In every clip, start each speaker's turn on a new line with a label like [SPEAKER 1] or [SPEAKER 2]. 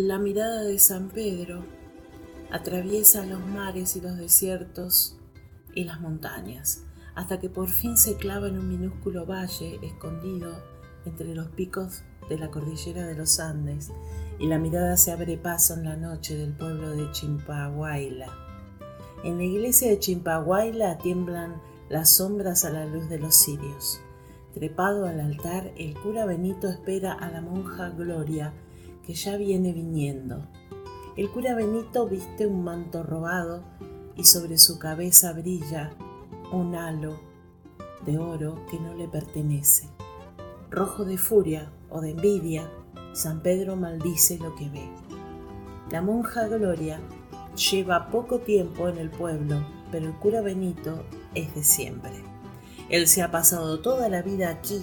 [SPEAKER 1] La mirada de San Pedro atraviesa los mares y los desiertos y las montañas, hasta que por fin se clava en un minúsculo valle escondido entre los picos de la cordillera de los Andes, y la mirada se abre paso en la noche del pueblo de Chimpahuayla. En la iglesia de Chimpahuayla tiemblan las sombras a la luz de los cirios. Trepado al altar, el cura Benito espera a la monja Gloria, que ya viene viniendo. El cura Benito viste un manto robado y sobre su cabeza brilla un halo de oro que no le pertenece. Rojo de furia o de envidia, San Pedro maldice lo que ve. La monja Gloria lleva poco tiempo en el pueblo, pero el cura Benito es de siempre. Él se ha pasado toda la vida aquí,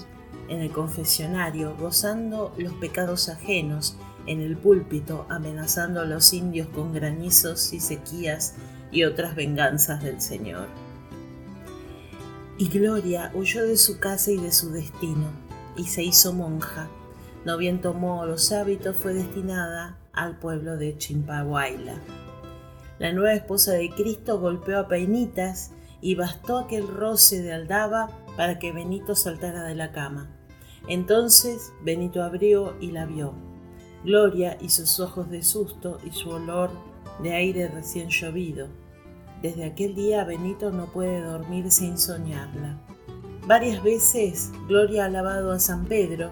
[SPEAKER 1] en el confesionario, gozando los pecados ajenos en el púlpito amenazando a los indios con granizos y sequías y otras venganzas del Señor. Y Gloria huyó de su casa y de su destino, y se hizo monja. No bien tomó los hábitos, fue destinada al pueblo de Chimpahuayla. La nueva esposa de Cristo golpeó a peinitas y bastó aquel roce de aldaba para que Benito saltara de la cama. Entonces Benito abrió y la vio Gloria y sus ojos de susto y su olor de aire recién llovido. Desde aquel día Benito no puede dormir sin soñarla. Varias veces Gloria ha alabado a San Pedro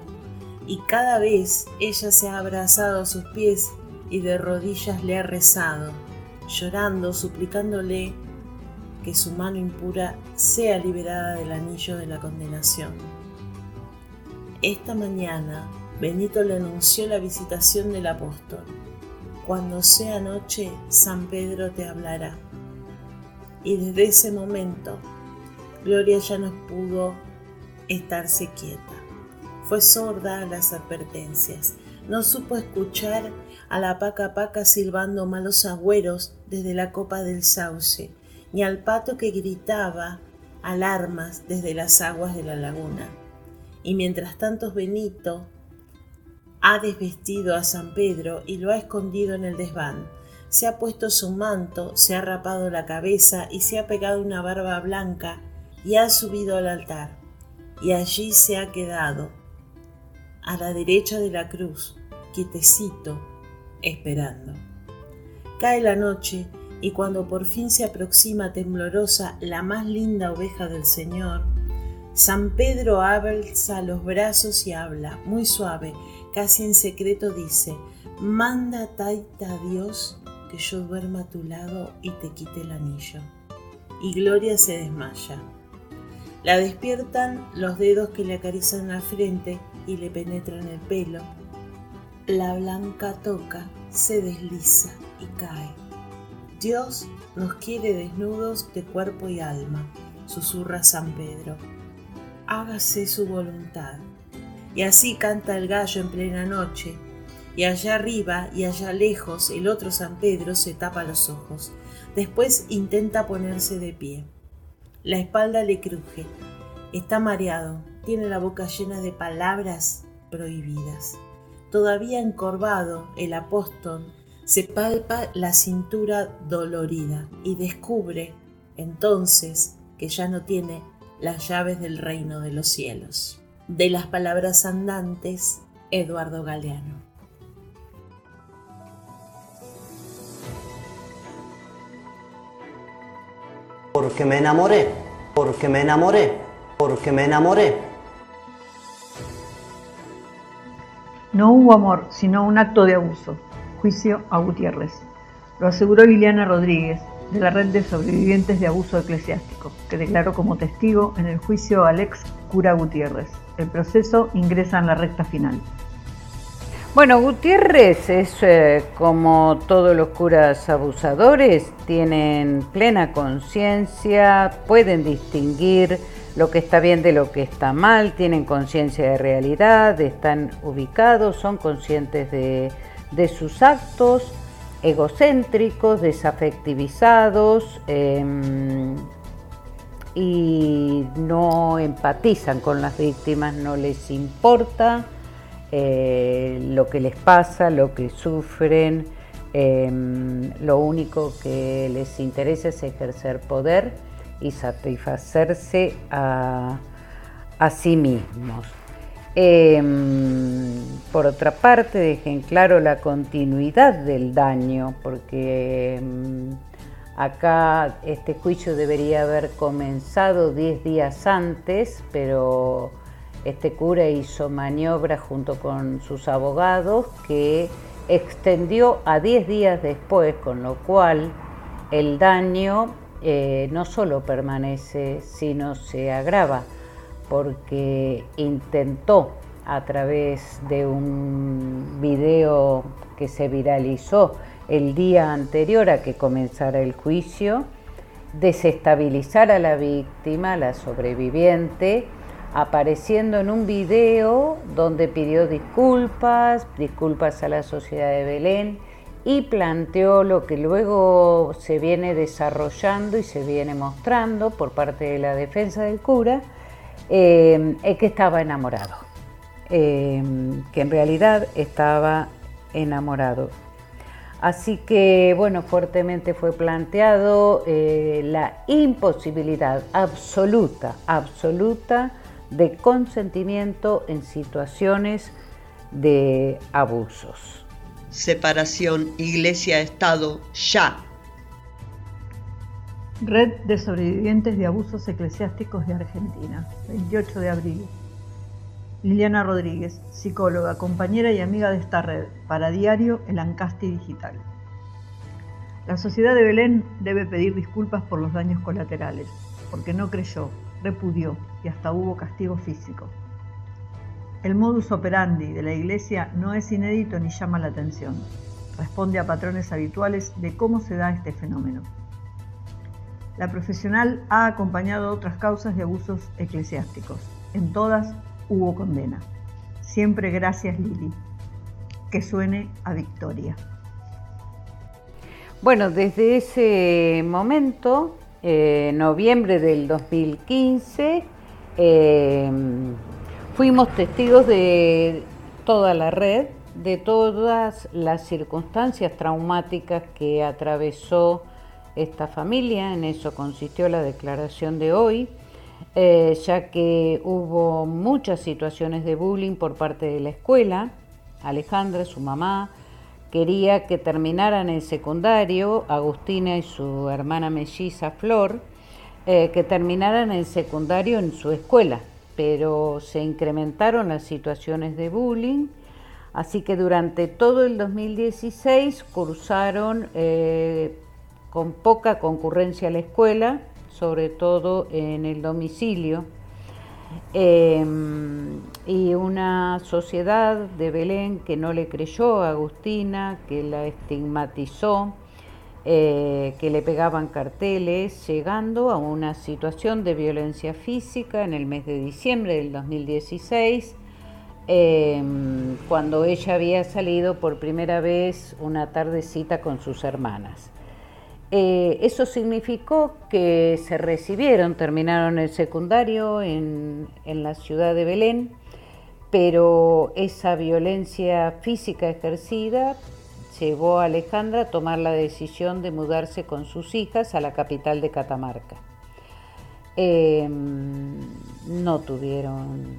[SPEAKER 1] y cada vez ella se ha abrazado a sus pies y de rodillas le ha rezado, llorando, suplicándole que su mano impura sea liberada del anillo de la condenación. Esta mañana Benito le anunció la visitación del apóstol. Cuando sea noche, San Pedro te hablará. Y desde ese momento, Gloria ya no pudo estarse quieta. Fue sorda a las advertencias. No supo escuchar a la paca paca silbando malos agüeros desde la copa del sauce, ni al pato que gritaba alarmas desde las aguas de la laguna. Y mientras tanto Benito ha desvestido a San Pedro y lo ha escondido en el desván. Se ha puesto su manto, se ha rapado la cabeza y se ha pegado una barba blanca y ha subido al altar. Y allí se ha quedado, a la derecha de la cruz, quietecito, esperando. Cae la noche y cuando por fin se aproxima temblorosa la más linda oveja del Señor, San Pedro alza los brazos y habla, muy suave, casi en secreto dice, manda taita a Dios que yo duerma a tu lado y te quite el anillo. Y Gloria se desmaya. La despiertan los dedos que le acarician la frente y le penetran el pelo. La blanca toca, se desliza y cae. Dios nos quiere desnudos de cuerpo y alma, susurra San Pedro. Hágase su voluntad. Y así canta el gallo en plena noche, y allá arriba y allá lejos el otro San Pedro se tapa los ojos. Después intenta ponerse de pie. La espalda le cruje. Está mareado. Tiene la boca llena de palabras prohibidas. Todavía encorvado, el apóstol se palpa la cintura dolorida y descubre entonces que ya no tiene las llaves del reino de los cielos de las palabras andantes, Eduardo Galeano.
[SPEAKER 2] porque me enamoré, porque me enamoré, porque me enamoré.
[SPEAKER 3] No hubo amor, sino un acto de abuso. Juicio a Gutiérrez. Lo aseguró Liliana Rodríguez, de la red de sobrevivientes de abuso eclesiástico, que declaró como testigo en el juicio al ex cura Gutiérrez. El proceso ingresa en la recta final.
[SPEAKER 4] Bueno, Gutiérrez es eh, como todos los curas abusadores, tienen plena conciencia, pueden distinguir lo que está bien de lo que está mal, tienen conciencia de realidad, están ubicados, son conscientes de, sus actos, egocéntricos, desafectivizados em, y no empatizan con las víctimas, no les importa eh, lo que les pasa, lo que sufren, em, lo único que les interesa es ejercer poder y satisfacerse a, a sí mismos. Em, por otra parte, dejen claro la continuidad del daño, porque em, acá este juicio debería haber comenzado 10 días antes, pero este cura hizo maniobra junto con sus abogados que extendió a 10 días después, con lo cual el daño eh, no solo permanece, sino se agrava porque intentó a través de un video que se viralizó el día anterior a que comenzara el juicio, desestabilizar a la víctima, la sobreviviente, apareciendo en un video donde pidió disculpas, disculpas a la sociedad de Belén y planteó lo que luego se viene desarrollando y se viene mostrando por parte de la defensa del cura, eh, es que estaba enamorado, eh, que en realidad estaba enamorado. Así que, bueno, fuertemente fue planteado eh, la imposibilidad absoluta, absoluta de consentimiento en situaciones de abusos.
[SPEAKER 5] Separación Iglesia-Estado ya.
[SPEAKER 3] Red de Sobrevivientes de Abusos Eclesiásticos de Argentina, 28 de abril. Liliana Rodríguez, psicóloga, compañera y amiga de esta red, para Diario El Ancasti Digital. La sociedad de Belén debe pedir disculpas por los daños colaterales, porque no creyó, repudió y hasta hubo castigo físico. El modus operandi de la Iglesia no es inédito ni llama la atención. Responde a patrones habituales de cómo se da este fenómeno. La profesional ha acompañado otras causas de abusos eclesiásticos. En todas hubo condena. Siempre gracias Lili. Que suene a victoria.
[SPEAKER 4] Bueno, desde ese momento, eh, noviembre del 2015, eh, fuimos testigos de toda la red, de todas las circunstancias traumáticas que atravesó esta familia, en eso consistió la declaración de hoy, eh, ya que hubo muchas situaciones de bullying por parte de la escuela. Alejandra, su mamá, quería que terminaran el secundario, Agustina y su hermana melliza Flor, eh, que terminaran el secundario en su escuela, pero se incrementaron las situaciones de bullying, así que durante todo el 2016 cursaron eh, con poca concurrencia la escuela, sobre todo en el domicilio, em, y una sociedad de Belén que no le creyó a Agustina, que la estigmatizó, eh, que le pegaban carteles, llegando a una situación de violencia física en el mes de diciembre del 2016, em, cuando ella había salido por primera vez una tardecita con sus hermanas. Eh, eso significó que se recibieron, terminaron el secundario en, la ciudad de Belén, pero esa violencia física ejercida llevó a Alejandra a tomar la decisión de mudarse con sus hijas a la capital de Catamarca. Em, no tuvieron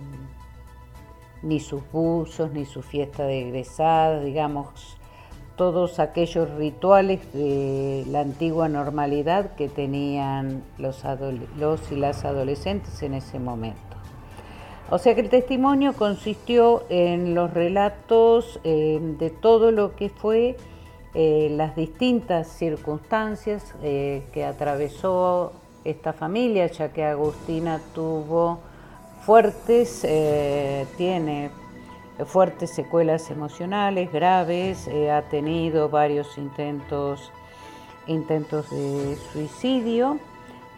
[SPEAKER 4] ni sus buzos, ni su fiesta de egresadas, digamos, todos aquellos rituales de la antigua normalidad que tenían los, los y las adolescentes en ese momento. O sea que el testimonio consistió en los relatos eh, de todo lo que fue eh, las distintas circunstancias eh, que atravesó esta familia, ya que Agustina tuvo fuertes, tiene fuertes secuelas emocionales graves, ha tenido varios intentos, intentos de suicidio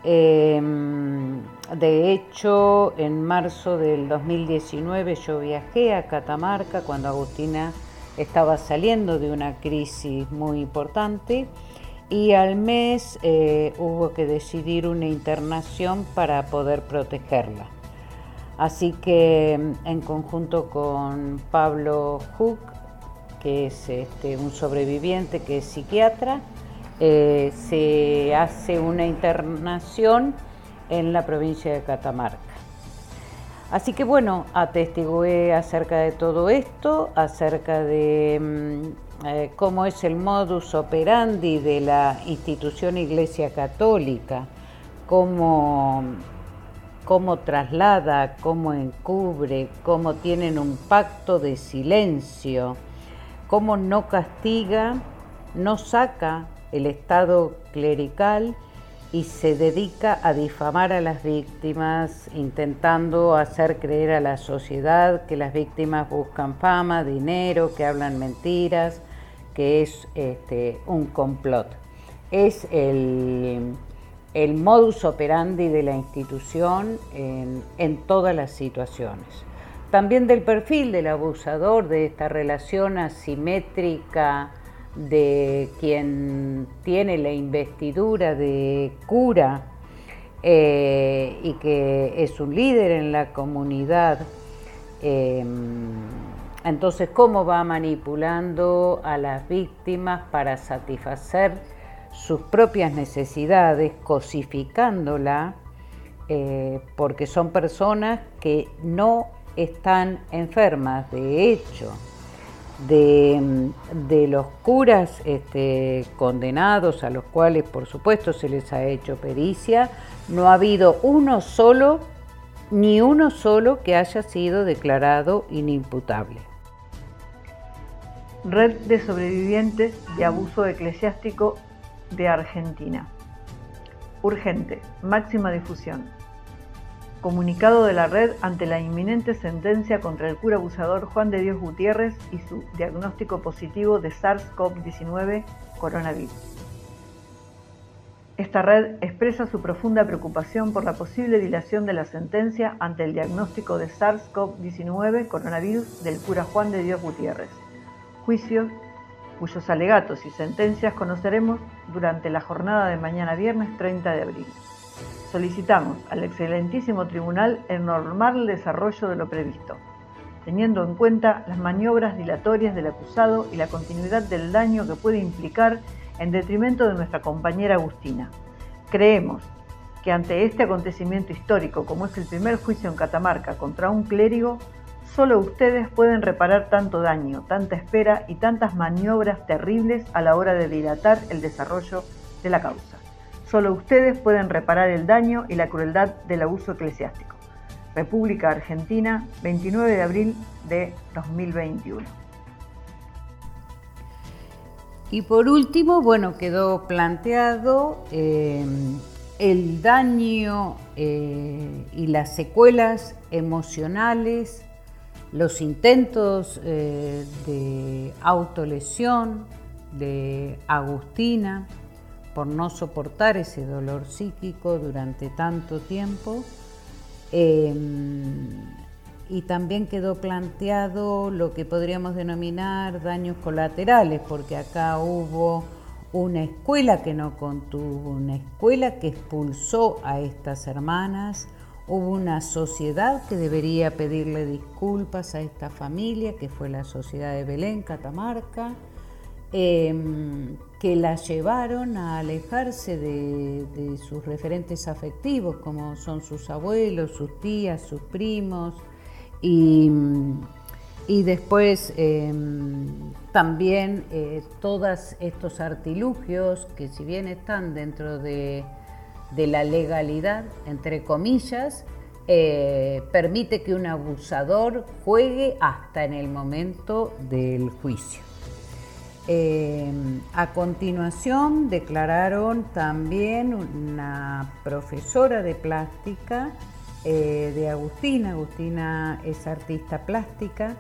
[SPEAKER 4] Em, de hecho, en marzo del 2019 yo viajé a Catamarca cuando Agustina estaba saliendo de una crisis muy importante y al mes eh, hubo que decidir una internación para poder protegerla. Así que en conjunto con Pablo Hook, que es este, un sobreviviente que es psiquiatra, eh, se hace una internación en la provincia de Catamarca. Así que bueno, atestigué acerca de todo esto, acerca de mm, eh, cómo es el modus operandi de la institución Iglesia Católica, cómo, cómo traslada, cómo encubre, cómo tienen un pacto de silencio, cómo no castiga, no saca el Estado clerical y se dedica a difamar a las víctimas, intentando hacer creer a la sociedad que las víctimas buscan fama, dinero, que hablan mentiras, que es este, un complot. Es el, modus operandi de la institución en, en todas las situaciones. También del perfil del abusador, de esta relación asimétrica, de quien tiene la investidura de cura eh, y que es un líder en la comunidad. Em, entonces, ¿cómo va manipulando a las víctimas para satisfacer sus propias necesidades, cosificándola, eh, porque son personas que no están enfermas, de hecho, de, los curas este, condenados, a los cuales por supuesto se les ha hecho pericia, no ha habido uno solo, ni uno solo que haya sido declarado inimputable.
[SPEAKER 3] Red de sobrevivientes de abuso eclesiástico de Argentina. Urgente, máxima difusión comunicado de la red ante la inminente sentencia contra el cura abusador Juan de Dios Gutiérrez y su diagnóstico positivo de SARS-CoV-19 coronavirus. Esta red expresa su profunda preocupación por la posible dilación de la sentencia ante el diagnóstico de SARS-CoV-19 coronavirus del cura Juan de Dios Gutiérrez, juicio cuyos alegatos y sentencias conoceremos durante la jornada de mañana viernes 30 de abril solicitamos al excelentísimo tribunal el normal desarrollo de lo previsto, teniendo en cuenta las maniobras dilatorias del acusado y la continuidad del daño que puede implicar en detrimento de nuestra compañera Agustina. Creemos que ante este acontecimiento histórico, como es el primer juicio en Catamarca contra un clérigo, solo ustedes pueden reparar tanto daño, tanta espera y tantas maniobras terribles a la hora de dilatar el desarrollo de la causa. Solo ustedes pueden reparar el daño y la crueldad del abuso eclesiástico. República Argentina, 29 de abril de 2021.
[SPEAKER 4] Y por último, bueno, quedó planteado eh, el daño eh, y las secuelas emocionales, los intentos eh, de autolesión de Agustina, por no soportar ese dolor psíquico durante tanto tiempo. Em, y también quedó planteado lo que podríamos denominar daños colaterales, porque acá hubo una escuela que no contuvo, una escuela que expulsó a estas hermanas, hubo una sociedad que debería pedirle disculpas a esta familia, que fue la Sociedad de Belén, Catamarca, Em, que la llevaron a alejarse de, sus referentes afectivos, como son sus abuelos, sus tías, sus primos, y, después em, también eh, todos estos artilugios que si bien están dentro de, la legalidad, entre comillas, eh, permite que un abusador juegue hasta en el momento del juicio. Eh, a continuación declararon también una profesora de plástica de Agustina. Agustina es artista plástica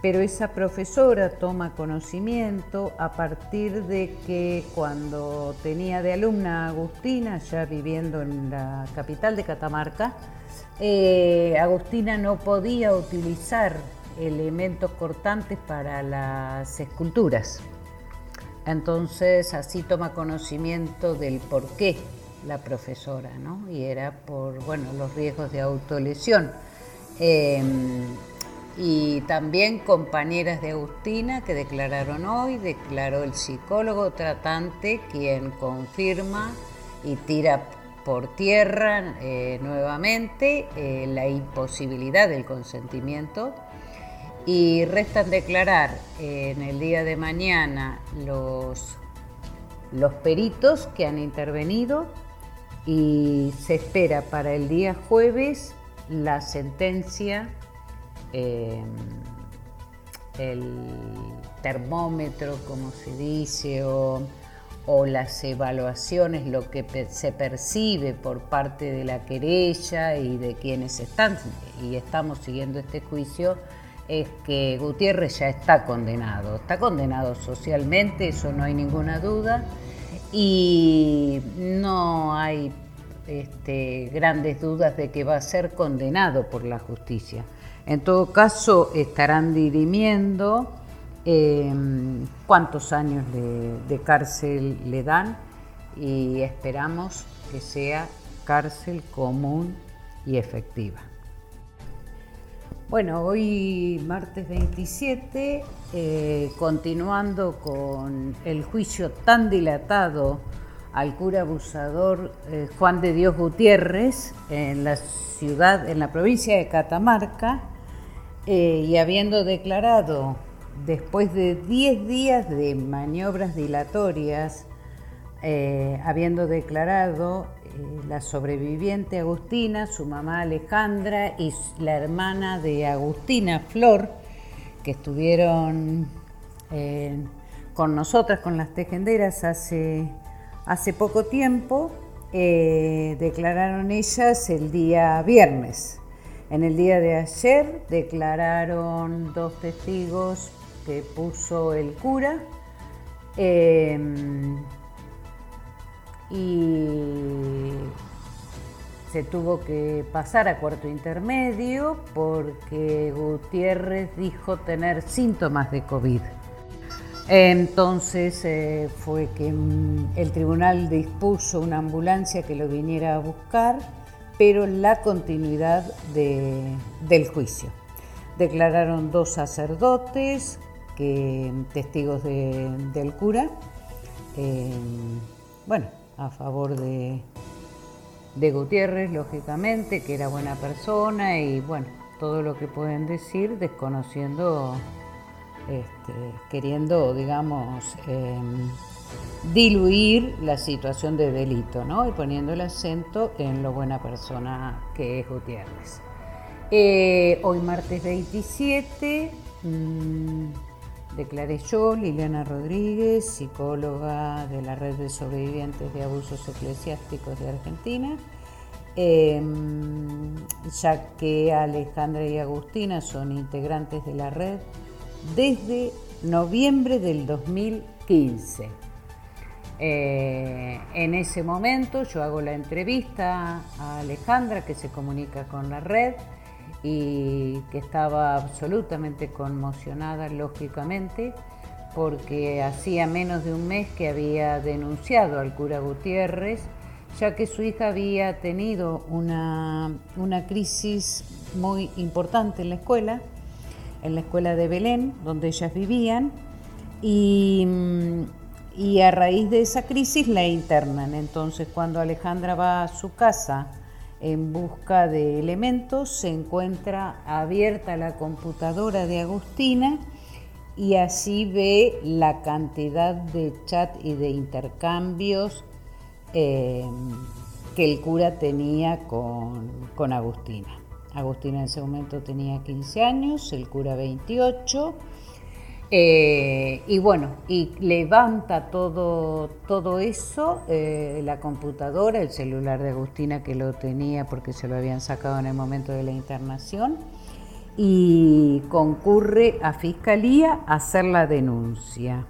[SPEAKER 4] pero esa profesora toma conocimiento a partir de que cuando tenía de alumna Agustina, ya viviendo en la capital de Catamarca, eh, Agustina no podía utilizar elementos cortantes para las esculturas. Entonces así toma conocimiento del por qué la profesora, ¿no? Y era por bueno, los riesgos de autolesión. Em, y también compañeras de Agustina que declararon hoy, declaró el psicólogo tratante quien confirma y tira por tierra eh, nuevamente eh, la imposibilidad del consentimiento. Y restan declarar eh, en el día de mañana los, los peritos que han intervenido y se espera para el día jueves la sentencia Em, el termómetro, como se dice, o, las evaluaciones, lo que se percibe por parte de la querella y de quienes están y estamos siguiendo este juicio, es que Gutiérrez ya está condenado. Está condenado socialmente, eso no hay ninguna duda, y no hay este, grandes dudas de que va a ser condenado por la justicia. En todo caso, estarán dirimiendo em, cuántos años de, cárcel le dan y esperamos que sea cárcel común y efectiva. Bueno, hoy martes 27, eh, continuando con el juicio tan dilatado al cura abusador eh, Juan de Dios Gutiérrez en la ciudad, en la provincia de Catamarca, eh, y habiendo declarado, después de 10 días de maniobras dilatorias, eh, habiendo declarado eh, la sobreviviente Agustina, su mamá Alejandra y la hermana de Agustina, Flor, que estuvieron con nosotras, con las tejenderas, hace, hace poco tiempo, declararon ellas el día viernes. En el día de ayer declararon dos testigos que puso el cura em, y se tuvo que pasar a cuarto intermedio porque Gutiérrez dijo tener síntomas de COVID. Entonces eh, fue que mm, el tribunal dispuso una ambulancia que lo viniera a buscar pero la continuidad del juicio. Declararon dos sacerdotes, que, testigos del cura, eh, bueno, a favor de, Gutiérrez, lógicamente, que era buena persona y bueno, todo lo que pueden decir desconociendo, este, queriendo, digamos, em, diluir la situación de delito, ¿no? Y poniendo el acento en lo buena persona que es Gutiérrez. Eh, hoy martes 27 mm, declaré yo, Liliana Rodríguez, psicóloga de la Red de Sobrevivientes de Abusos Eclesiásticos de Argentina, em, ya que Alejandra y Agustina son integrantes de la red desde noviembre del 2015. Eh, en ese momento yo hago la entrevista a Alejandra que se comunica con la red y que estaba absolutamente conmocionada, lógicamente, porque hacía menos de un mes que había denunciado al cura Gutiérrez, ya que su hija había tenido una, una crisis muy importante en la escuela, en la escuela de Belén, donde ellas vivían, y mm, y a raíz de esa crisis la internan. Entonces cuando Alejandra va a su casa en busca de elementos, se encuentra abierta la computadora de Agustina y así ve la cantidad de chat y de intercambios eh, que el cura tenía con, con Agustina. Agustina en ese momento tenía 15 años, el cura 28 eh, y bueno, y levanta todo, todo eso, eh, la computadora, el celular de Agustina que lo tenía porque se lo habían sacado en el momento de la internación, y concurre a fiscalía a hacer la denuncia.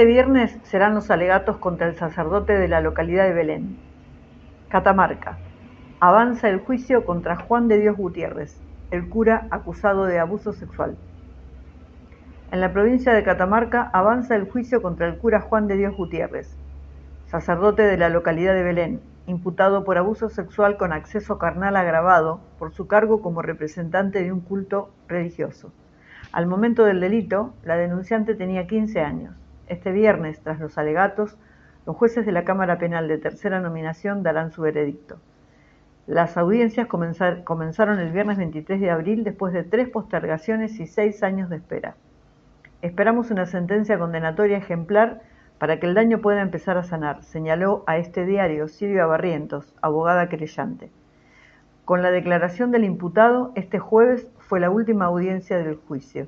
[SPEAKER 3] Este viernes serán los alegatos contra el sacerdote de la localidad de Belén. Catamarca. Avanza el juicio contra Juan de Dios Gutiérrez, el cura acusado de abuso sexual. En la provincia de Catamarca avanza el juicio contra el cura Juan de Dios Gutiérrez, sacerdote de la localidad de Belén, imputado por abuso sexual con acceso carnal agravado por su cargo como representante de un culto religioso. Al momento del delito, la denunciante tenía 15 años. Este viernes, tras los alegatos, los jueces de la Cámara Penal de tercera nominación darán su veredicto. Las audiencias comenzaron el viernes 23 de abril después de tres postergaciones y seis años de espera. Esperamos una sentencia condenatoria ejemplar para que el daño pueda empezar a sanar, señaló a este diario Silvia Barrientos, abogada querellante. Con la declaración del imputado, este jueves fue la última audiencia del juicio.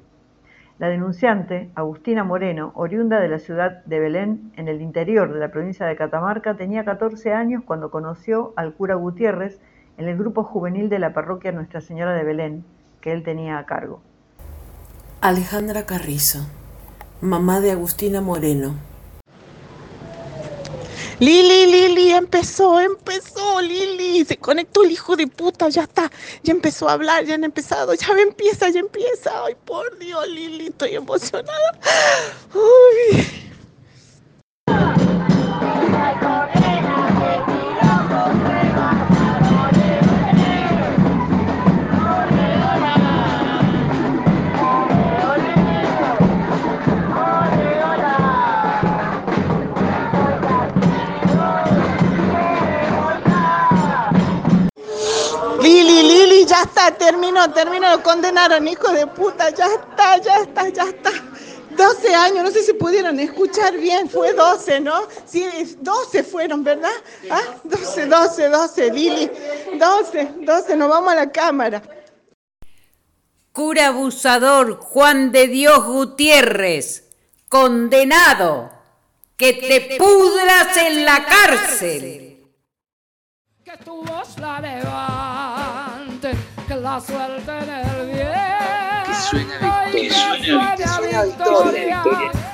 [SPEAKER 3] La denunciante, Agustina Moreno, oriunda de la ciudad de Belén, en el interior de la provincia de Catamarca, tenía 14 años cuando conoció al cura Gutiérrez en el grupo juvenil de la parroquia Nuestra Señora de Belén, que él tenía a cargo.
[SPEAKER 1] Alejandra Carrizo, mamá de Agustina Moreno,
[SPEAKER 6] Lili, Lili, empezó, empezó, Lili. Se conectó el hijo de puta, ya está. Ya empezó a hablar, ya han empezado, ya empieza, ya empieza. Ay, por Dios, Lili, estoy emocionada. Uy. Está, terminó, terminó, lo condenaron, hijo de puta, ya está, ya está, ya está. 12 años, no sé si pudieron escuchar bien, fue 12, ¿no? Sí, 12 fueron, ¿verdad? ¿Ah? 12, 12, 12, Lili, 12, 12, nos vamos a la cámara.
[SPEAKER 4] Cura abusador Juan de Dios Gutiérrez, condenado, que te pudras en la cárcel.
[SPEAKER 7] Que tu voz la la suelte en el bien.
[SPEAKER 8] Que suena victoria, que suena victoria,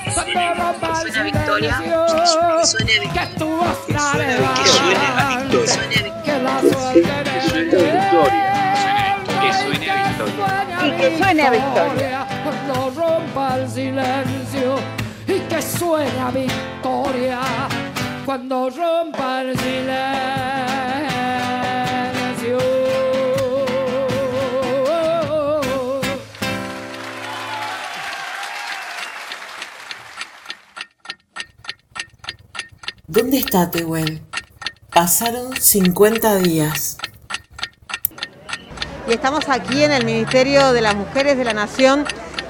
[SPEAKER 8] que suena victoria, que suena victoria,
[SPEAKER 7] Que voz la
[SPEAKER 8] que suene
[SPEAKER 7] que la suelte en el bien.
[SPEAKER 8] que suene victoria.
[SPEAKER 7] Y que suene a victoria cuando rompa el silencio y que suene a victoria cuando rompa el silencio.
[SPEAKER 1] Está Tehuel? Pasaron 50 días.
[SPEAKER 9] y estamos aquí en el Ministerio de las Mujeres de la Nación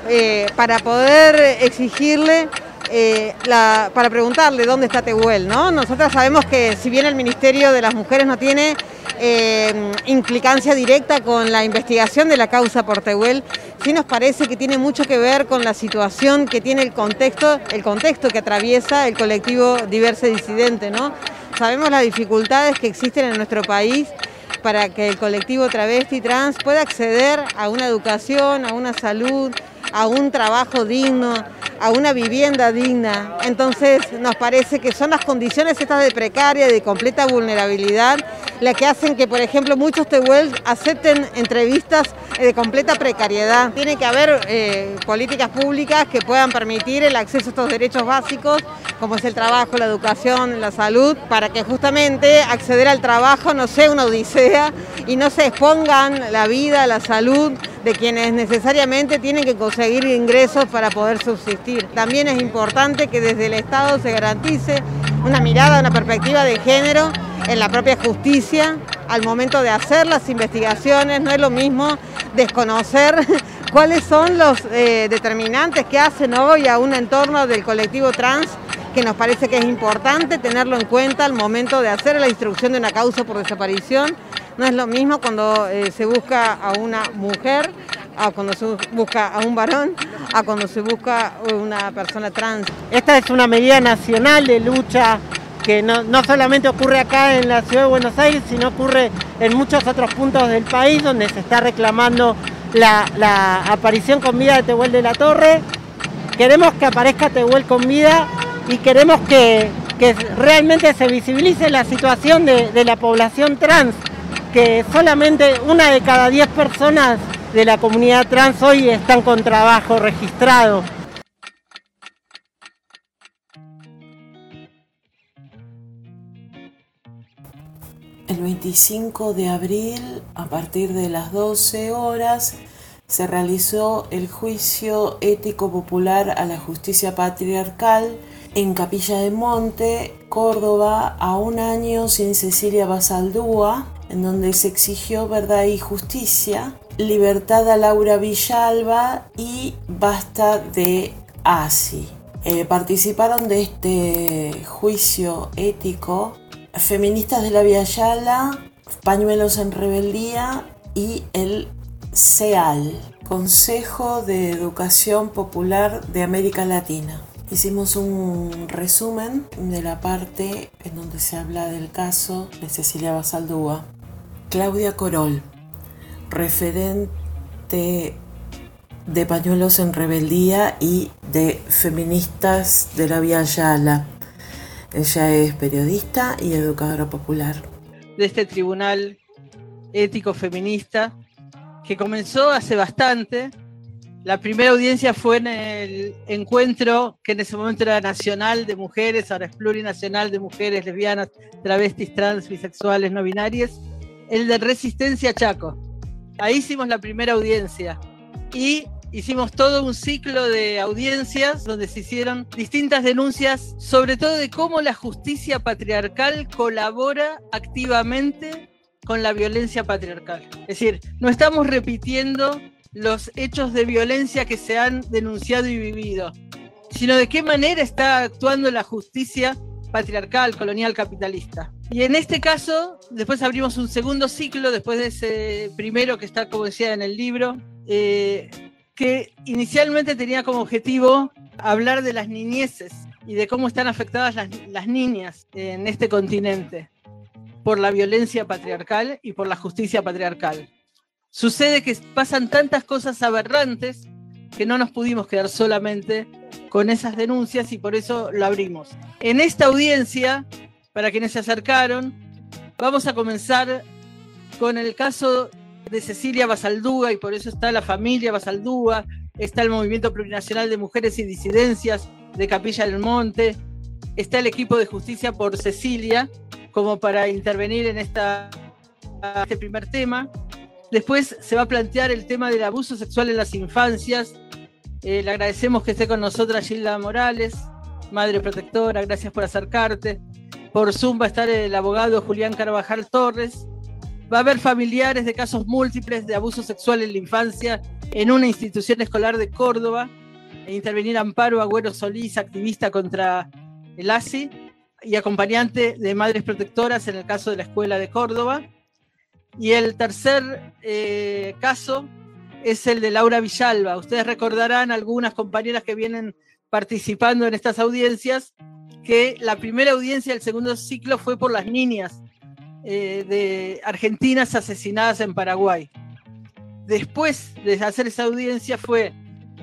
[SPEAKER 9] eh, para poder exigirle, eh, la- para preguntarle dónde está Tehuel, ¿no? Nosotras sabemos que si bien el Ministerio de las Mujeres no tiene eh, implicancia directa con la investigación de la causa por Tehuel, sí nos parece que tiene mucho que ver con la situación que tiene el contexto, el contexto que atraviesa el colectivo diverso disidente, ¿no? Sabemos las dificultades que existen en nuestro país para que el colectivo travesti trans pueda acceder a una educación, a una salud, a un trabajo digno, a una vivienda digna. Entonces nos parece que son las condiciones estas de precaria, de completa vulnerabilidad, las que hacen que, por ejemplo, muchos tehuels acepten entrevistas de completa precariedad. Tiene que haber eh, políticas públicas que puedan permitir el acceso a estos derechos básicos, como es el trabajo, la educación, la salud, para que justamente acceder al trabajo no sea una odisea y no se expongan la vida, la salud de quienes necesariamente tienen que conseguir ingresos para poder subsistir. También es importante que desde el Estado se garantice una mirada, una perspectiva de género en la propia justicia al momento de hacer las investigaciones. No es lo mismo desconocer cuáles son los eh, determinantes que hacen hoy a un entorno del colectivo trans que nos parece que es importante tenerlo en cuenta al momento de hacer la instrucción de una causa por desaparición no es lo mismo cuando eh, se busca a una mujer, a cuando se busca a un varón, a cuando se busca una persona trans.
[SPEAKER 10] Esta es una medida nacional de lucha que no, solamente ocurre acá en la ciudad de Buenos Aires, sino ocurre en muchos otros puntos del país donde se está reclamando la, aparición con vida de Tehuel de la Torre. Queremos que aparezca Tehuel con vida y queremos que, realmente se visibilice la situación de la población trans que solamente una de cada diez personas de la comunidad trans hoy están con trabajo registrado.
[SPEAKER 1] El 25 de abril, a partir de las 12 horas, se realizó el juicio ético popular a la justicia patriarcal en Capilla de Monte, Córdoba, a un año sin Cecilia Basaldúa, en donde se exigió verdad y justicia, libertad a Laura Villalba y basta de ASI. Eh, participaron de este juicio ético feministas de la Via Yala, Pañuelos en Rebeldía y el CEAL, Consejo de Educación Popular de América Latina. Hicimos un resumen de la parte en donde se habla del caso de Cecilia Basaldúa. Claudia Corol, referente de Pañuelos en Rebeldía y de Feministas de la Vía Yala. Ella es periodista y educadora popular.
[SPEAKER 10] De este tribunal ético feminista que comenzó hace bastante. La primera audiencia fue en el encuentro que en ese momento era nacional de mujeres, ahora es plurinacional de mujeres lesbianas, travestis, trans, bisexuales, no binarias el de Resistencia Chaco. Ahí hicimos la primera audiencia y hicimos todo un ciclo de audiencias donde se hicieron distintas denuncias, sobre todo de cómo la justicia patriarcal colabora activamente con la violencia patriarcal. Es decir, no estamos repitiendo los hechos de violencia que se han denunciado y vivido, sino de qué manera está actuando la justicia patriarcal, colonial, capitalista. Y en este caso, después abrimos un segundo ciclo, después de ese primero que está, como decía, en el libro, eh, que inicialmente tenía como objetivo hablar de las niñeces y de cómo están afectadas las, las niñas en este continente por la violencia patriarcal y por la justicia patriarcal. Sucede que pasan tantas cosas aberrantes que no nos pudimos quedar solamente con esas denuncias y por eso lo abrimos. En esta audiencia para quienes se acercaron. Vamos a comenzar con el caso de Cecilia Basaldúa y por eso está la familia Basaldúa, está el Movimiento Plurinacional de Mujeres y Disidencias de Capilla del Monte, está el equipo de justicia por Cecilia como para intervenir en esta, este primer tema. Después se va a plantear el tema del abuso sexual en las infancias. Eh, le agradecemos que esté con nosotras Gilda Morales, madre protectora, gracias por acercarte. Por Zoom va a estar el abogado Julián Carvajal Torres. Va a haber familiares de casos múltiples de abuso sexual en la infancia en una institución escolar de Córdoba. E intervenir Amparo Agüero Solís, activista contra el ASI y acompañante de madres protectoras en el caso de la escuela de Córdoba. Y el tercer eh, caso es el de Laura Villalba. Ustedes recordarán algunas compañeras que vienen participando en estas audiencias que la primera audiencia del segundo ciclo fue por las niñas eh, de argentinas asesinadas en Paraguay. Después de hacer esa audiencia fue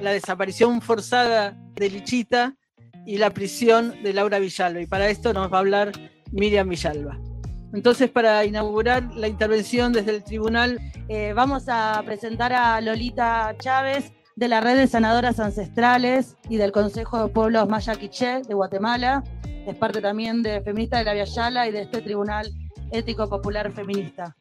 [SPEAKER 10] la desaparición forzada de Lichita y la prisión de Laura Villalba. Y para esto nos va a hablar Miriam Villalba. Entonces, para inaugurar la intervención desde el tribunal,
[SPEAKER 11] eh, vamos a presentar a Lolita Chávez de la Red de Sanadoras Ancestrales y del Consejo de Pueblos Maya Quiché de Guatemala. Es parte también de Feminista de la Yala y de este Tribunal Ético Popular Feminista.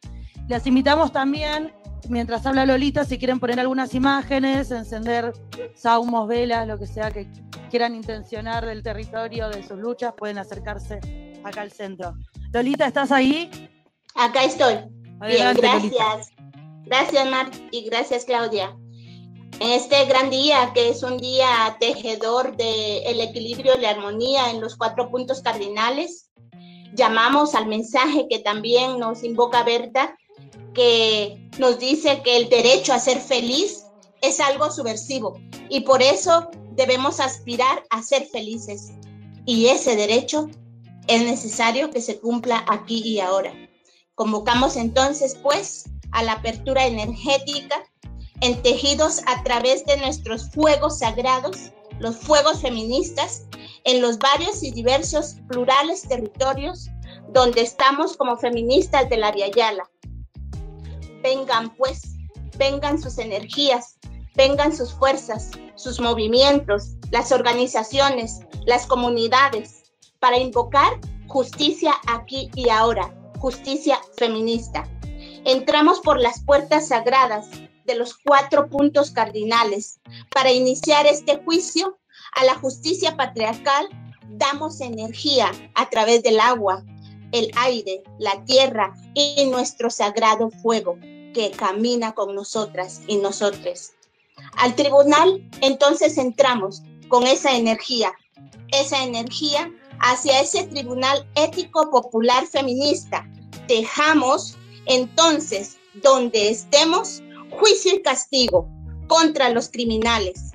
[SPEAKER 11] Les invitamos también, mientras habla Lolita, si quieren poner algunas imágenes, encender saumos, velas, lo que sea que quieran intencionar del territorio, de sus luchas, pueden acercarse acá al centro. Lolita, ¿estás ahí?
[SPEAKER 12] Acá estoy. Bien, gracias. Gracias, Mar, y gracias, Claudia. En este gran día, que es un día tejedor del equilibrio y la armonía en los cuatro puntos cardinales, llamamos al mensaje que también nos invoca Berta, que nos dice que el derecho a ser feliz es algo subversivo y por eso debemos aspirar a ser felices. Y ese derecho es necesario que se cumpla aquí y ahora. Convocamos entonces, pues, a la apertura energética en tejidos a través de nuestros fuegos sagrados, los fuegos feministas, en los varios y diversos plurales territorios donde estamos como feministas de la Viayala. Vengan pues, vengan sus energías, vengan sus fuerzas, sus movimientos, las organizaciones, las comunidades, para invocar justicia aquí y ahora, justicia feminista. Entramos por las puertas sagradas de los cuatro puntos cardinales para iniciar este juicio a la justicia patriarcal. Damos energía a través del agua, el aire, la tierra y nuestro sagrado fuego que camina con nosotras y nosotros. Al tribunal entonces entramos con esa energía, esa energía hacia ese Tribunal Ético Popular Feminista. Dejamos entonces donde estemos juicio y castigo contra los criminales.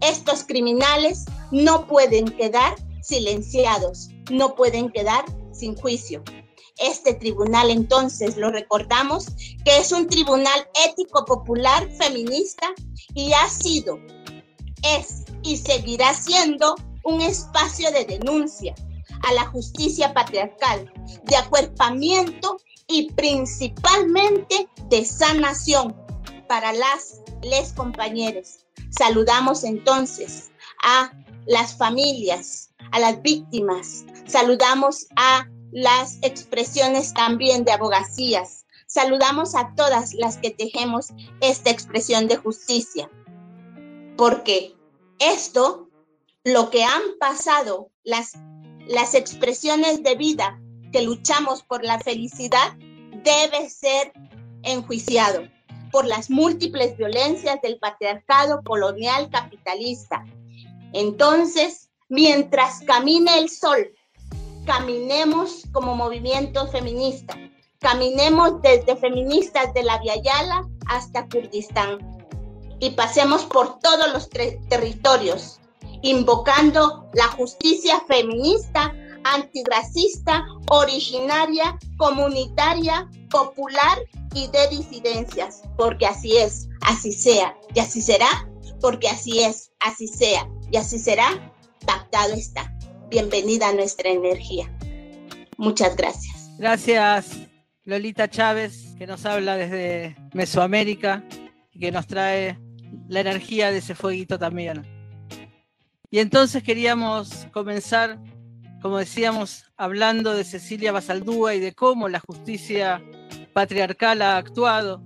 [SPEAKER 12] Estos criminales no pueden quedar silenciados, no pueden quedar sin juicio. Este tribunal entonces lo recordamos que es un tribunal ético popular feminista y ha sido, es y seguirá siendo un espacio de denuncia a la justicia patriarcal, de acuerpamiento y principalmente de sanación para las les compañeros. Saludamos entonces a las familias, a las víctimas, saludamos a las expresiones también de abogacías, saludamos a todas las que tejemos esta expresión de justicia, porque esto lo que han pasado, las, las expresiones de vida que luchamos por la felicidad, debe ser enjuiciado por las múltiples violencias del patriarcado colonial capitalista. Entonces, mientras camine el sol, caminemos como movimiento feminista, caminemos desde feministas de la Viayala hasta Kurdistán y pasemos por todos los territorios invocando la justicia feminista, antirracista, originaria, comunitaria, popular y de disidencias, porque así es, así sea y así será, porque así es, así sea y así será, pactado está. Bienvenida a nuestra energía. Muchas gracias.
[SPEAKER 10] Gracias, Lolita Chávez, que nos habla desde Mesoamérica y que nos trae la energía de ese fueguito también. Y entonces queríamos comenzar, como decíamos, hablando de Cecilia Basaldúa y de cómo la justicia patriarcal ha actuado,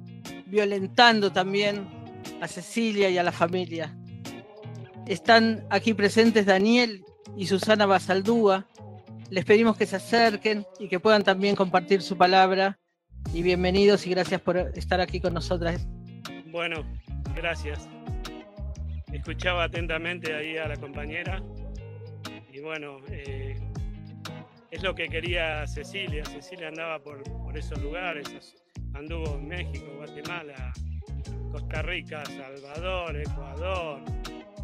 [SPEAKER 10] violentando también a Cecilia y a la familia. Están aquí presentes Daniel y Susana Basaldúa. Les pedimos que se acerquen y que puedan también compartir su palabra. Y bienvenidos y gracias por estar aquí con nosotras.
[SPEAKER 13] Bueno, gracias escuchaba atentamente ahí a la compañera bueno, eh, es lo que quería Cecilia. Cecilia andaba por, esos lugares, anduvo en México, Guatemala, Costa Rica, Salvador, Ecuador,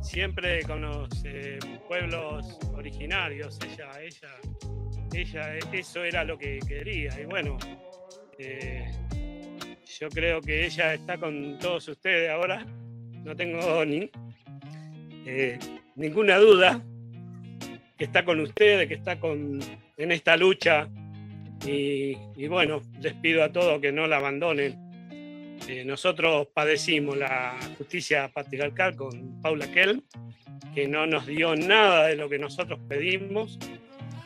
[SPEAKER 13] siempre con los eh, pueblos originarios. Ella, ella, ella, eso era lo que quería. Y bueno, eh, yo creo que ella está con todos ustedes ahora. No tengo ni, ninguna duda que está con ustedes, que está con, en esta lucha. Y, bueno, les pido a todos que no la abandonen. Eh, nosotros padecimos la justicia patriarcal con Paula Kell, que no nos dio nada de lo que nosotros pedimos,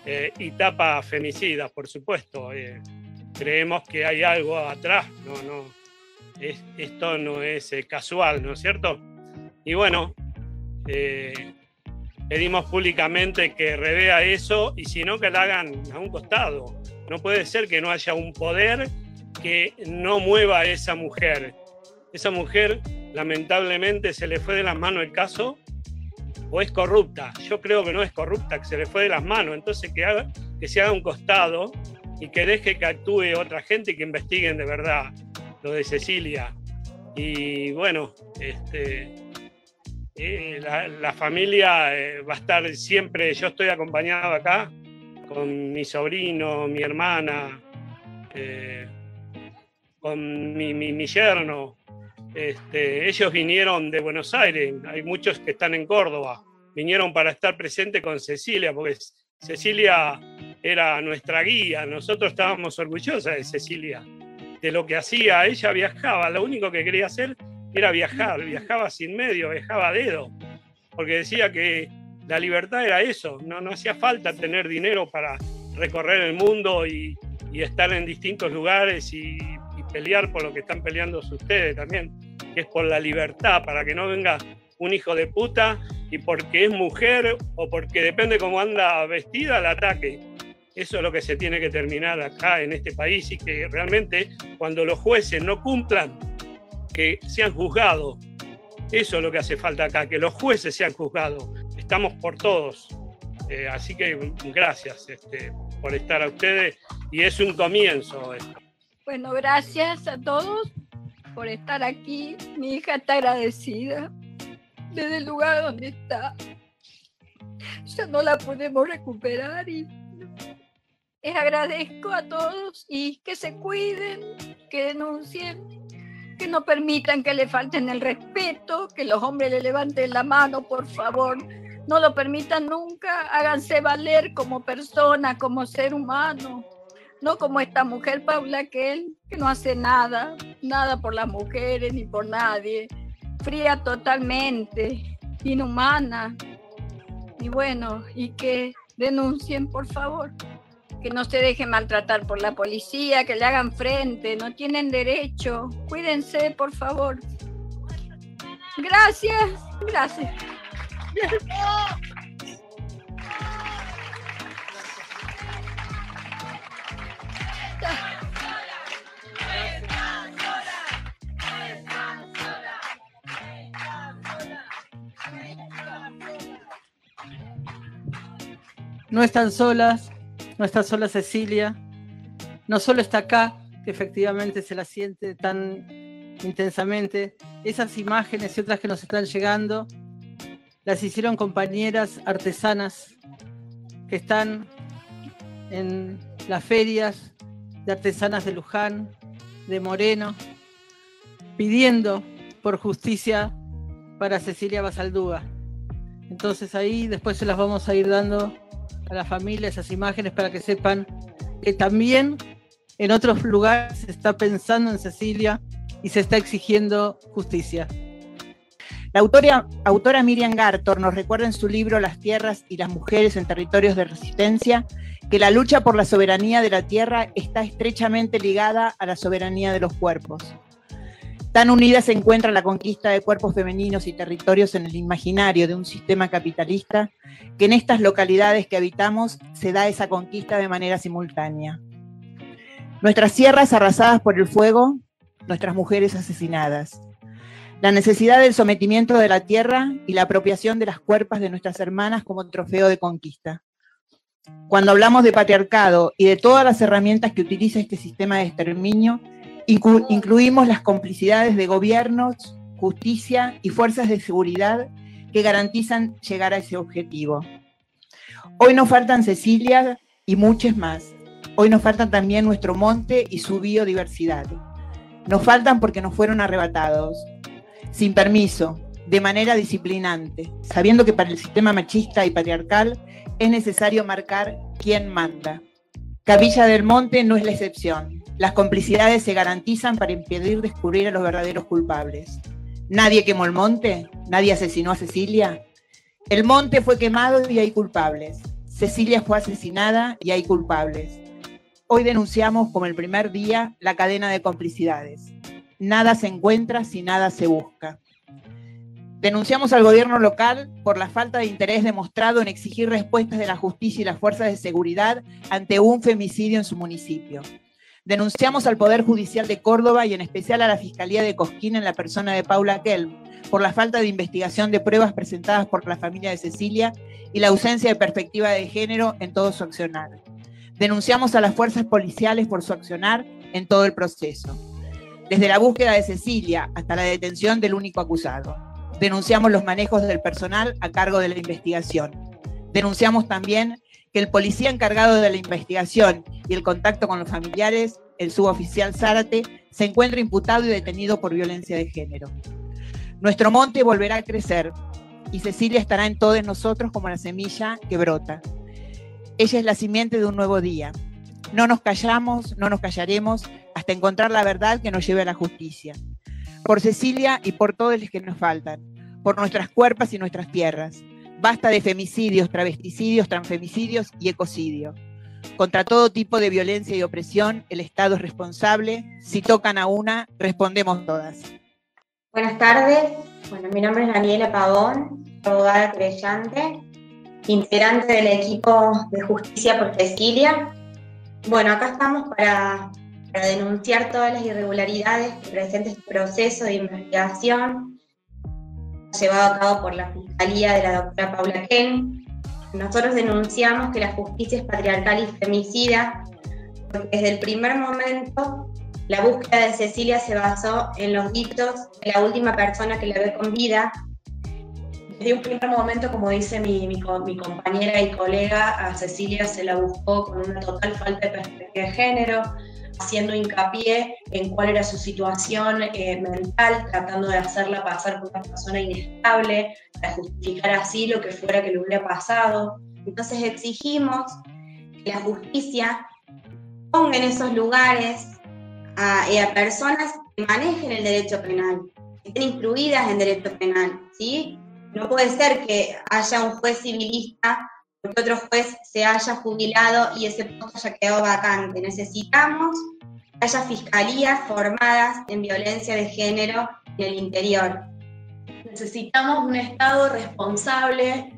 [SPEAKER 13] eh, y tapa femicidas, por supuesto. creemos que hay algo atrás, no, no, esto no es casual, ¿no es cierto? Y bueno, eh, pedimos públicamente que revea eso y si no, que la hagan a un costado. No puede ser que no haya un poder que no mueva a esa mujer. Esa mujer, lamentablemente, se le fue de las manos el caso o es corrupta. Yo creo que no es corrupta, que se le fue de las manos. Entonces, que, haga, que se haga un costado y que deje que actúe otra gente y que investiguen de verdad lo de Cecilia. Y bueno, este, la, familia eh, va a estar siempre, yo estoy acompañado acá con mi sobrino, mi hermana, eh, con mi, mi, yerno. Este, ellos vinieron de Buenos Aires, hay muchos que están en Córdoba, vinieron para estar presentes con Cecilia, porque Cecilia era nuestra guía, nosotros estábamos orgullosos de Cecilia, de lo que hacía, ella viajaba, lo único que quería hacer era viajar, viajaba sin medio, viajaba a dedo, porque decía que la libertad era eso, no, no hacía falta tener dinero para recorrer el mundo y, estar en distintos lugares y, pelear por lo que están peleando ustedes también, que es por la libertad, para que no venga un hijo de puta y porque es mujer o porque depende cómo anda vestida, el ataque. Eso es lo que se tiene que terminar acá en este país y que realmente cuando los jueces no cumplan que sean juzgados. Eso es lo que hace falta acá, que los jueces sean juzgados. Estamos por todos. Eh, así que gracias este, por estar a ustedes y es un comienzo.
[SPEAKER 14] Bueno, gracias a todos por estar aquí. Mi hija está agradecida desde el lugar donde está. Ya no la podemos recuperar y les agradezco a todos y que se cuiden, que denuncien que no permitan que le falten el respeto, que los hombres le levanten la mano, por favor. No lo permitan nunca, háganse valer como persona, como ser humano, no como esta mujer Paula que él, que no hace nada, nada por las mujeres ni por nadie, fría totalmente, inhumana. Y bueno, y que denuncien, por favor que no se dejen maltratar por la policía, que le hagan frente, no tienen derecho. Cuídense, por favor. Gracias, gracias.
[SPEAKER 10] No están solas, no está sola Cecilia, no solo está acá, que efectivamente se la siente tan intensamente, esas imágenes y otras que nos están llegando, las hicieron compañeras artesanas que están en las ferias de artesanas de Luján, de Moreno, pidiendo por justicia para Cecilia Basaldúa. Entonces ahí después se las vamos a ir dando a la familia esas imágenes para que sepan que también en otros lugares se está pensando en Cecilia y se está exigiendo justicia.
[SPEAKER 15] La autora, autora Miriam Gartor nos recuerda en su libro Las tierras y las mujeres en territorios de resistencia que la lucha por la soberanía de la tierra está estrechamente ligada a la soberanía de los cuerpos. Tan unida se encuentra la conquista de cuerpos femeninos y territorios en el imaginario de un sistema capitalista que en estas localidades que habitamos se da esa conquista de manera simultánea. Nuestras sierras arrasadas por el fuego, nuestras mujeres asesinadas. La necesidad del sometimiento de la tierra y la apropiación de las cuerpas de nuestras hermanas como trofeo de conquista. Cuando hablamos de patriarcado y de todas las herramientas que utiliza este sistema de exterminio, incluimos las complicidades de gobiernos, justicia y fuerzas de seguridad que garantizan llegar a ese objetivo. Hoy nos faltan Cecilia y muchas más. Hoy nos faltan también nuestro monte y su biodiversidad. Nos faltan porque nos fueron arrebatados, sin permiso, de manera disciplinante, sabiendo que para el sistema machista y patriarcal es necesario marcar quién manda. Capilla del Monte no es la excepción. Las complicidades se garantizan para impedir descubrir a los verdaderos culpables. Nadie quemó el monte, nadie asesinó a Cecilia. El monte fue quemado y hay culpables. Cecilia fue asesinada y hay culpables. Hoy denunciamos como el primer día la cadena de complicidades. Nada se encuentra si nada se busca. Denunciamos al gobierno local por la falta de interés demostrado en exigir respuestas de la justicia y las fuerzas de seguridad ante un femicidio en su municipio. Denunciamos al Poder Judicial de Córdoba y en especial a la Fiscalía de Cosquín en la persona de Paula Kelm por la falta de investigación de pruebas presentadas por la familia de Cecilia y la ausencia de perspectiva de género en todo su accionar. Denunciamos a las fuerzas policiales por su accionar en todo el proceso, desde la búsqueda de Cecilia hasta la detención del único acusado. Denunciamos los manejos del personal a cargo de la investigación. Denunciamos también que el policía encargado de la investigación y el contacto con los familiares, el suboficial Zárate, se encuentra imputado y detenido por violencia de género. Nuestro monte volverá a crecer y Cecilia estará en todos nosotros como la semilla que brota. Ella es la simiente de un nuevo día. No nos callamos, no nos callaremos hasta encontrar la verdad que nos lleve a la justicia. Por Cecilia y por todos los que nos faltan por nuestras cuerpos y nuestras tierras. Basta de femicidios, travesticidios, transfemicidios y ecocidio. Contra todo tipo de violencia y opresión, el Estado es responsable. Si tocan a una, respondemos todas.
[SPEAKER 16] Buenas tardes. Bueno, mi nombre es Daniela Pavón, abogada creyente, integrante del equipo de Justicia por Cecilia. Bueno, acá estamos para, para denunciar todas las irregularidades que presenta este proceso de investigación llevado a cabo por la Fiscalía de la doctora Paula Ken. Nosotros denunciamos que la justicia es patriarcal y femicida, porque desde el primer momento la búsqueda de Cecilia se basó en los ditos de la última persona que la ve con vida. Desde un primer momento, como dice mi, mi, mi compañera y colega, a Cecilia se la buscó con una total falta de perspectiva de género, haciendo hincapié en cuál era su situación eh, mental, tratando de hacerla pasar por una persona inestable, para justificar así lo que fuera que le hubiera pasado. Entonces exigimos que la justicia ponga en esos lugares a, eh, a personas que manejen el derecho penal, que estén incluidas en derecho penal, ¿sí? No puede ser que haya un juez civilista porque otro juez se haya jubilado y ese puesto haya quedado vacante. Necesitamos que haya fiscalías formadas en violencia de género en el interior.
[SPEAKER 17] Necesitamos un Estado responsable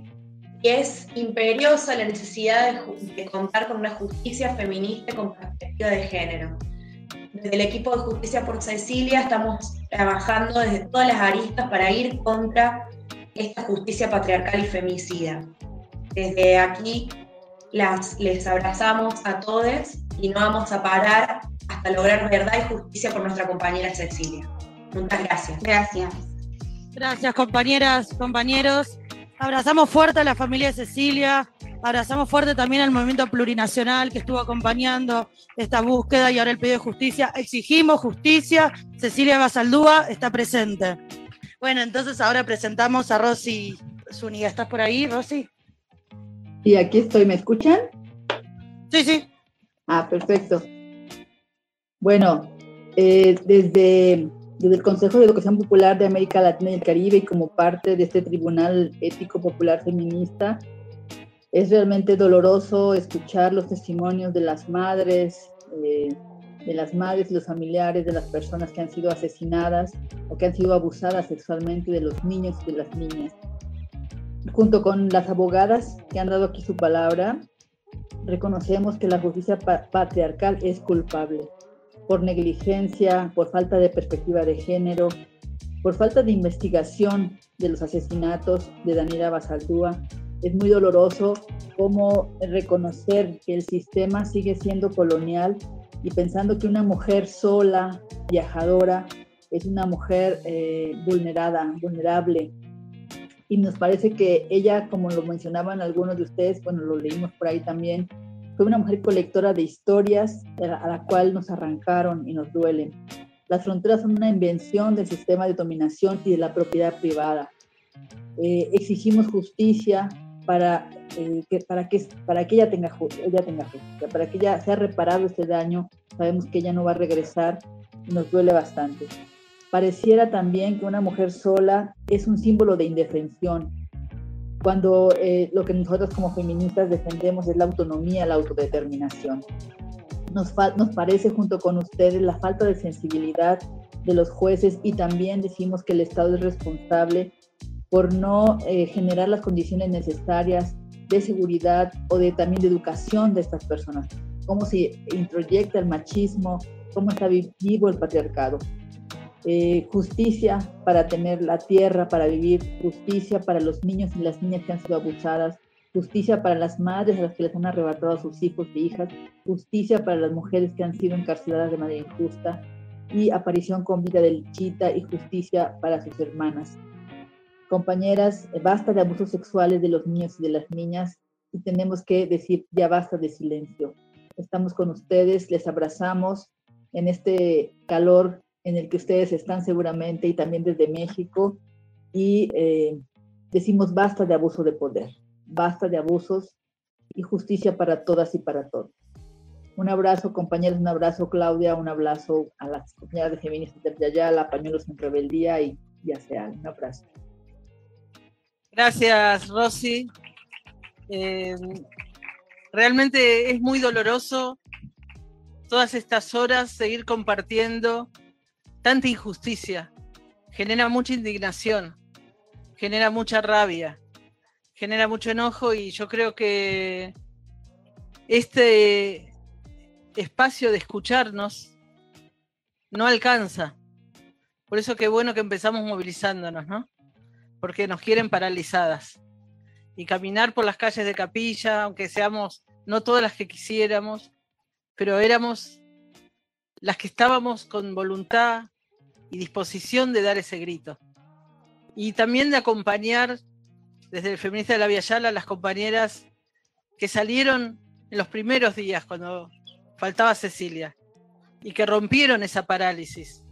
[SPEAKER 17] y es imperiosa la necesidad de, contar con una justicia feminista con perspectiva de género. Desde el equipo de Justicia por Cecilia estamos trabajando desde todas las aristas para ir contra esta justicia patriarcal y femicida. Desde aquí las, les abrazamos a todos y no vamos a parar hasta lograr verdad y justicia por nuestra compañera Cecilia. Muchas gracias.
[SPEAKER 16] Gracias.
[SPEAKER 11] Gracias compañeras, compañeros. Abrazamos fuerte a la familia de Cecilia, abrazamos fuerte también al movimiento plurinacional que estuvo acompañando esta búsqueda y ahora el pedido de justicia. Exigimos justicia. Cecilia Basaldúa está presente. Bueno, entonces ahora presentamos a Rosy Zúñiga. ¿Estás por ahí, Rosy?
[SPEAKER 18] Y aquí estoy, ¿me escuchan?
[SPEAKER 11] Sí, sí.
[SPEAKER 18] Ah, perfecto. Bueno, eh, desde, desde el Consejo de Educación Popular de América Latina y el Caribe y como parte de este Tribunal Ético Popular Feminista, es realmente doloroso escuchar los testimonios de las madres, eh, de las madres y los familiares de las personas que han sido asesinadas o que han sido abusadas sexualmente de los niños y de las niñas junto con las abogadas que han dado aquí su palabra, reconocemos que la justicia patriarcal es culpable por negligencia, por falta de perspectiva de género, por falta de investigación de los asesinatos de Daniela Basaldúa. Es muy doloroso cómo reconocer que el sistema sigue siendo colonial y pensando que una mujer sola, viajadora, es una mujer eh, vulnerada, vulnerable, y nos parece que ella, como lo mencionaban algunos de ustedes, bueno, lo leímos por ahí también, fue una mujer colectora de historias a la cual nos arrancaron y nos duelen. Las fronteras son una invención del sistema de dominación y de la propiedad privada. eh, exigimos justicia para, eh, que, para, que, para que ella tenga, ella tenga justicia, para que ella sea reparado este daño. Sabemos que ella no va a regresar y nos duele bastante. Pareciera también que una mujer sola es un símbolo de indefensión, cuando eh, lo que nosotros como feministas defendemos es la autonomía, la autodeterminación. Nos, nos parece junto con ustedes la falta de sensibilidad de los jueces y también decimos que el Estado es responsable por no eh, generar las condiciones necesarias de seguridad o de también de educación de estas personas, cómo se introyecta el machismo, cómo está vivo el patriarcado. Eh, justicia para tener la tierra, para vivir, justicia para los niños y las niñas que han sido abusadas, justicia para las madres a las que les han arrebatado a sus hijos e hijas, justicia para las mujeres que han sido encarceladas de manera injusta, y aparición con vida del Chita y justicia para sus hermanas. Compañeras, basta de abusos sexuales de los niños y de las niñas y tenemos que decir ya basta de silencio. Estamos con ustedes, les abrazamos en este calor en el que ustedes están seguramente y también desde México y eh, decimos basta de abuso de poder, basta de abusos y justicia para todas y para todos. Un abrazo, compañeros, un abrazo, Claudia, un abrazo a las compañeras de feministas de la Pañuelos en Rebeldía y, ya sea, Un abrazo.
[SPEAKER 10] Gracias, Rosy. Eh, realmente es muy doloroso todas estas horas seguir compartiendo tanta injusticia. Genera mucha indignación, genera mucha rabia, genera mucho enojo y yo creo que este espacio de escucharnos no alcanza. Por eso qué bueno que empezamos movilizándonos, ¿no? Porque nos quieren paralizadas. Y caminar por las calles de Capilla, aunque seamos no todas las que quisiéramos, pero éramos las que estábamos con voluntad y disposición de dar ese grito. Y también de acompañar desde el Feminista de la Via Yala a las compañeras que salieron en los primeros días, cuando faltaba Cecilia, y que rompieron esa parálisis.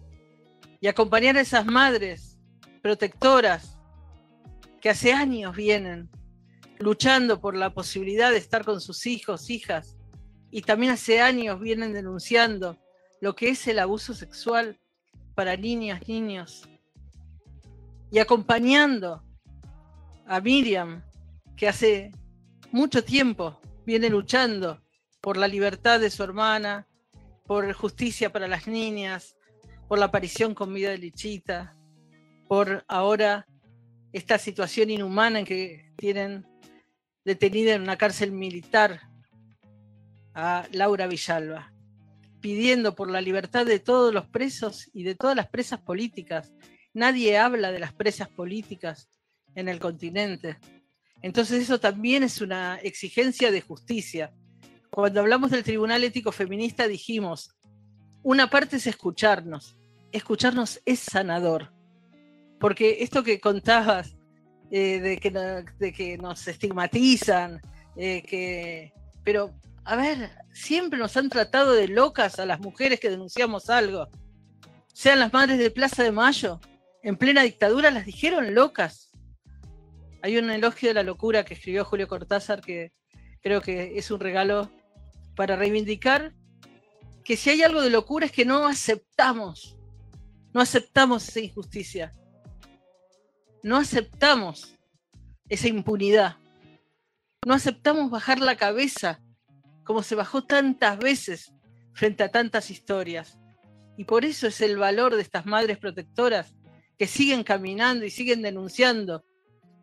[SPEAKER 10] Y acompañar a esas madres protectoras que hace años vienen luchando por la posibilidad de estar con sus hijos, hijas, y también hace años vienen denunciando lo que es el abuso sexual para niñas, niños, y acompañando a Miriam, que hace mucho tiempo viene luchando por la libertad de su hermana, por justicia para las niñas, por la aparición con vida de Lichita, por ahora esta situación inhumana en que tienen detenida en una cárcel militar a Laura Villalba, pidiendo por la libertad de todos los presos y de todas las presas políticas. Nadie habla de las presas políticas en el continente. Entonces eso también es una exigencia de justicia cuando hablamos del Tribunal Ético Feminista dijimos, una parte es escucharnos, escucharnos es sanador, porque esto que contabas eh, de, que, de, que, nos estigmatizan, eh, que, pero a ver, siempre nos han tratado de locas a las mujeres que denunciamos algo, sean las madres de Plaza de Mayo, en plena dictadura las dijeron locas. Hay un elogio de la locura que escribió Julio Cortázar que creo que es un regalo para reivindicar que si hay algo de locura es que no aceptamos, no aceptamos esa injusticia, no aceptamos esa impunidad, no aceptamos bajar la cabeza como se bajó tantas veces frente a tantas historias. Y por eso es el valor de estas madres protectoras que siguen caminando y siguen denunciando.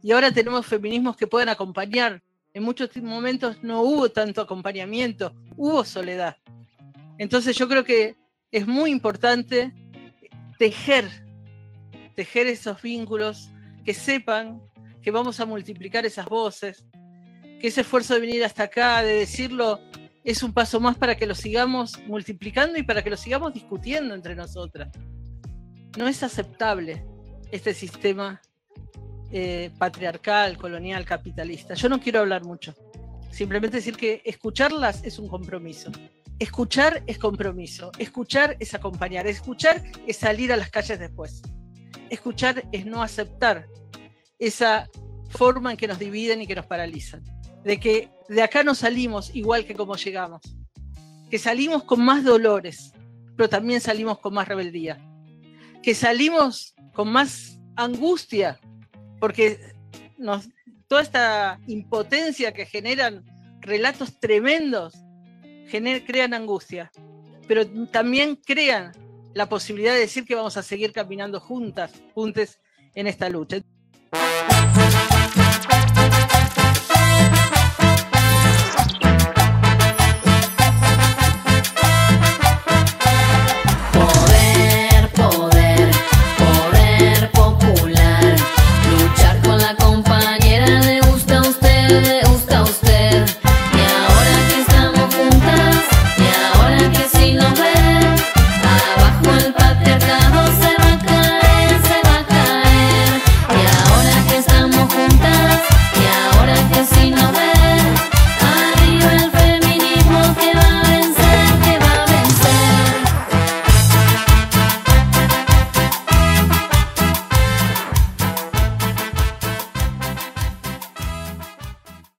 [SPEAKER 10] Y ahora tenemos feminismos que puedan acompañar en muchos momentos no hubo tanto acompañamiento, hubo soledad. Entonces yo creo que es muy importante tejer, tejer esos vínculos, que sepan que vamos a multiplicar esas voces, que ese esfuerzo de venir hasta acá, de decirlo, es un paso más para que lo sigamos multiplicando y para que lo sigamos discutiendo entre nosotras. No es aceptable este sistema eh, patriarcal, colonial, capitalista. Yo no quiero hablar mucho. Simplemente decir que escucharlas es un compromiso. Escuchar es compromiso. Escuchar es acompañar. Escuchar es salir a las calles después. Escuchar es no aceptar esa forma en que nos dividen y que nos paralizan. De que de acá no salimos igual que como llegamos. Que salimos con más dolores, pero también salimos con más rebeldía. Que salimos con más angustia, porque nos, toda esta impotencia que generan relatos tremendos crean angustia, pero también crean la posibilidad de decir que vamos a seguir caminando juntas, juntes en esta lucha.